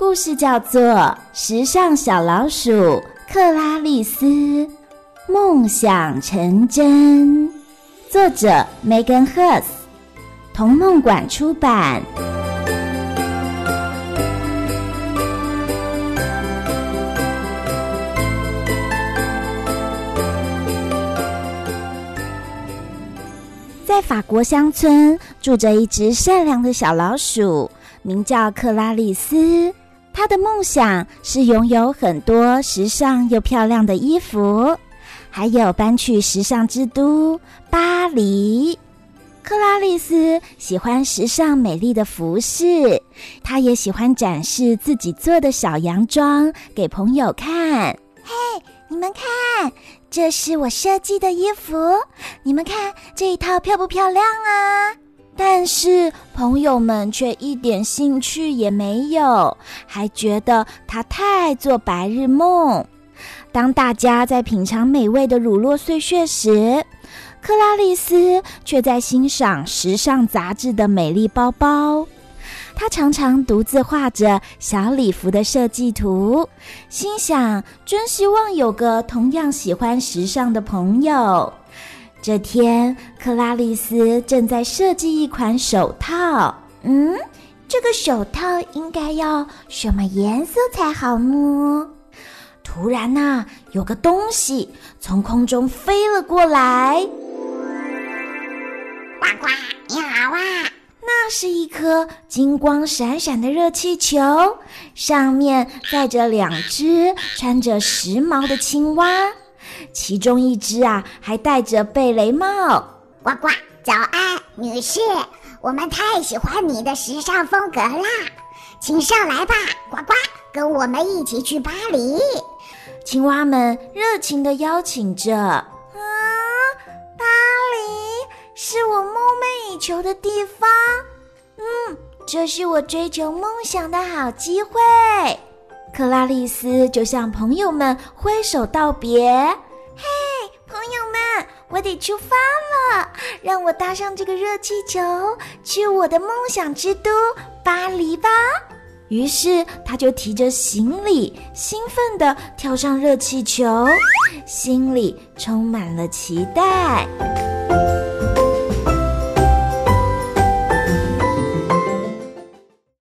故事叫做《时尚小老鼠克拉丽丝梦想成真》，作者 Megan Hus，童梦馆出版。在法国乡村住着一只善良的小老鼠，名叫克拉丽丝。她的梦想是拥有很多时尚又漂亮的衣服，还有搬去时尚之都巴黎。克拉丽丝喜欢时尚美丽的服饰，她也喜欢展示自己做的小洋装给朋友看。嘿，你们看！这是我设计的衣服，你们看这一套漂不漂亮啊？但是朋友们却一点兴趣也没有，还觉得他太爱做白日梦。当大家在品尝美味的乳酪碎屑时，克拉丽丝却在欣赏时尚杂志的美丽包包。她常常独自画着小礼服的设计图，心想：真希望有个同样喜欢时尚的朋友。这天，克拉丽丝正在设计一款手套。嗯，这个手套应该要什么颜色才好呢？突然呐、有个东西从空中飞了过来。呱呱，你好啊！那是一颗金光闪闪的热气球，上面载着两只穿着时髦的青蛙，其中一只啊还戴着贝雷帽。呱呱，早安，女士，我们太喜欢你的时尚风格啦，请上来吧，呱呱，跟我们一起去巴黎。青蛙们热情地邀请着。啊，巴黎是我梦寐以求的地方。嗯，这是我追求梦想的好机会。克拉丽丝就向朋友们挥手道别。嘿，朋友们，我得出发了，让我搭上这个热气球，去我的梦想之都巴黎吧。于是，他就提着行李，兴奋地跳上热气球，心里充满了期待。